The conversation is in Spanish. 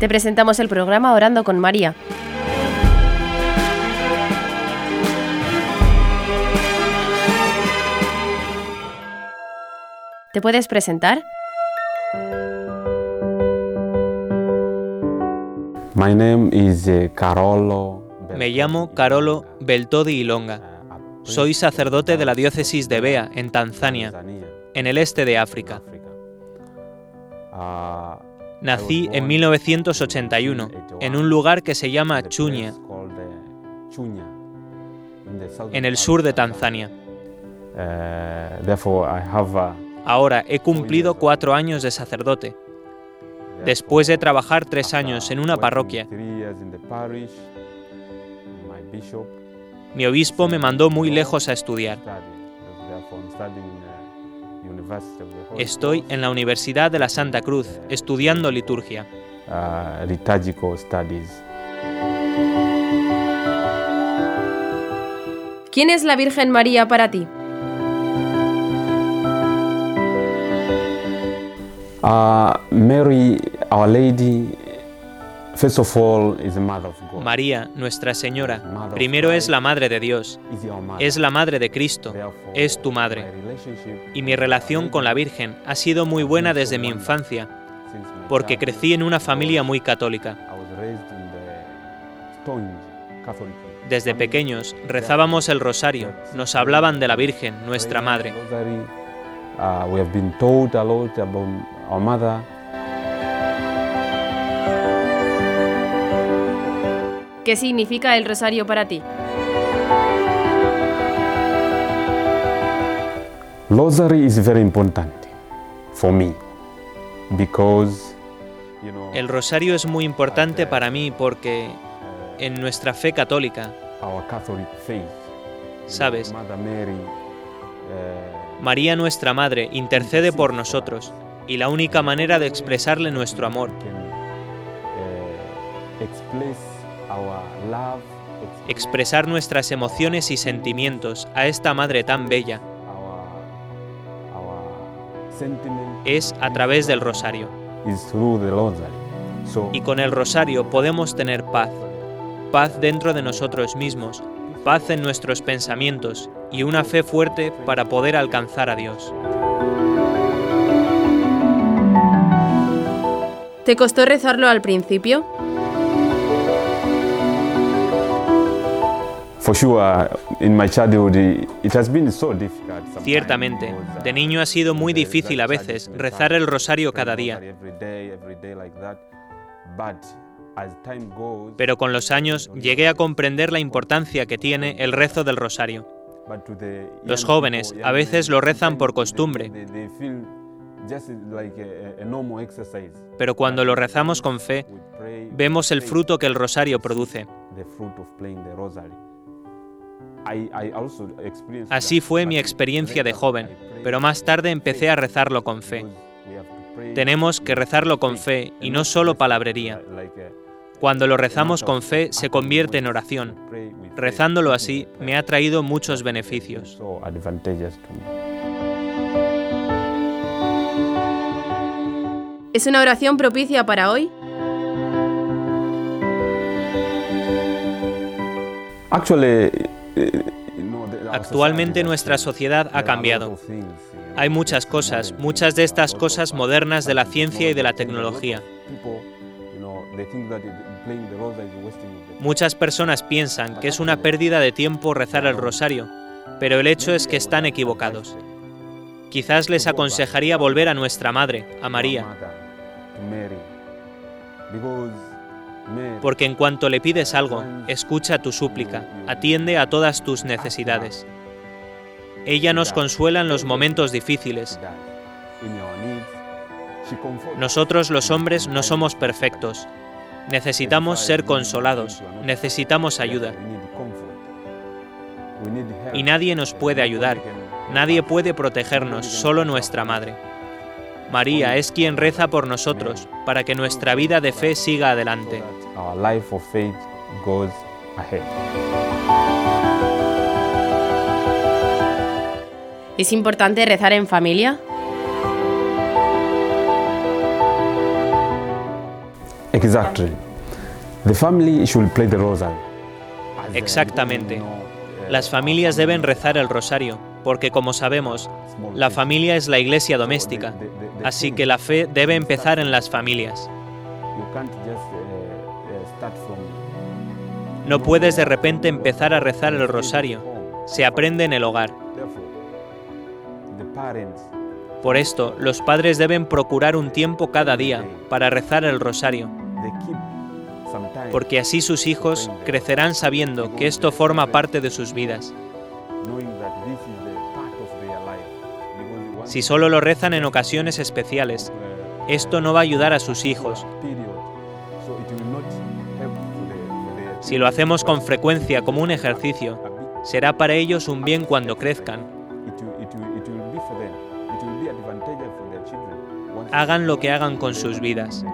Te presentamos el programa Orando con María. ¿Te puedes presentar? My name is eh, Carolo. Me llamo Carolo Beltodi Ilonga. Soy sacerdote de la diócesis de Bea, en Tanzania, en el este de África. Nací en 1981 en un lugar que se llama Chuña, en el sur de Tanzania. Uh, Ahora he cumplido cuatro años de sacerdote, después de trabajar tres años en una parroquia. Mi obispo me mandó muy lejos a estudiar. Estoy en la Universidad de la Santa Cruz estudiando liturgia. studies. ¿Quién es la Virgen María para ti? Uh, Mary, Our Lady, María, Nuestra Señora, primero es la Madre de Dios, es la Madre de Cristo, es tu madre. Y mi relación con la Virgen ha sido muy buena desde mi infancia, porque crecí en una familia muy católica. Desde pequeños rezábamos el rosario, nos hablaban de la Virgen, nuestra Madre. ¿Qué significa el rosario para ti? Rosary is very important for me because you know El rosario es muy importante para mí porque en nuestra fe católica, our Catholic faith. you know, Sabes. Uh, María nuestra Madre intercede por nosotros y la única manera de expresarle nuestro amor, expresar nuestras emociones y sentimientos a esta Madre tan bella, es a través del rosario. Y con el rosario podemos tener paz, paz dentro de nosotros mismos, paz en nuestros pensamientos y una fe fuerte para poder alcanzar a Dios. ¿Te costó rezarlo al principio? Ciertamente, de niño ha sido muy difícil a veces rezar el rosario cada día, pero con los años llegué a comprender la importancia que tiene el rezo del rosario. Los jóvenes a veces lo rezan por costumbre, pero cuando lo rezamos con fe, vemos el fruto que el rosario produce. Así fue mi experiencia de joven, pero más tarde empecé a rezarlo con fe. Tenemos que rezarlo con fe y no solo palabrería. like a- Cuando lo rezamos con fe se convierte en oración. Rezándolo así me ha traído muchos beneficios. ¿Es una oración propicia para hoy? Actually, Actualmente nuestra sociedad ha cambiado. Hay muchas cosas, muchas de estas cosas modernas de la ciencia y de la tecnología. Muchas personas piensan que es una pérdida de tiempo rezar el rosario, pero el hecho es que están equivocados. Quizás les aconsejaría volver a nuestra Madre, a María, porque en cuanto le pides algo, escucha tu súplica, atiende a todas tus necesidades. Ella nos consuela en los momentos difíciles. Nosotros los hombres no somos perfectos. Necesitamos ser consolados, necesitamos ayuda. Y nadie nos puede ayudar, nadie puede protegernos, solo nuestra Madre. María es quien reza por nosotros, para que nuestra vida de fe siga adelante. ¿Es importante rezar en familia? Exactly. The family should play the rosary. Exactamente. Las familias deben rezar el rosario, porque como sabemos, la familia es la iglesia doméstica, así que la fe debe empezar en las familias. No puedes de repente empezar a rezar el rosario, se aprende en el hogar. Por esto, los padres deben procurar un tiempo cada día para rezar el rosario, porque así sus hijos crecerán sabiendo que esto forma parte de sus vidas. Si solo lo rezan en ocasiones especiales, esto no va a ayudar a sus hijos. Si lo hacemos con frecuencia como un ejercicio, será para ellos un bien cuando crezcan. Hagan lo que hagan con sus vidas.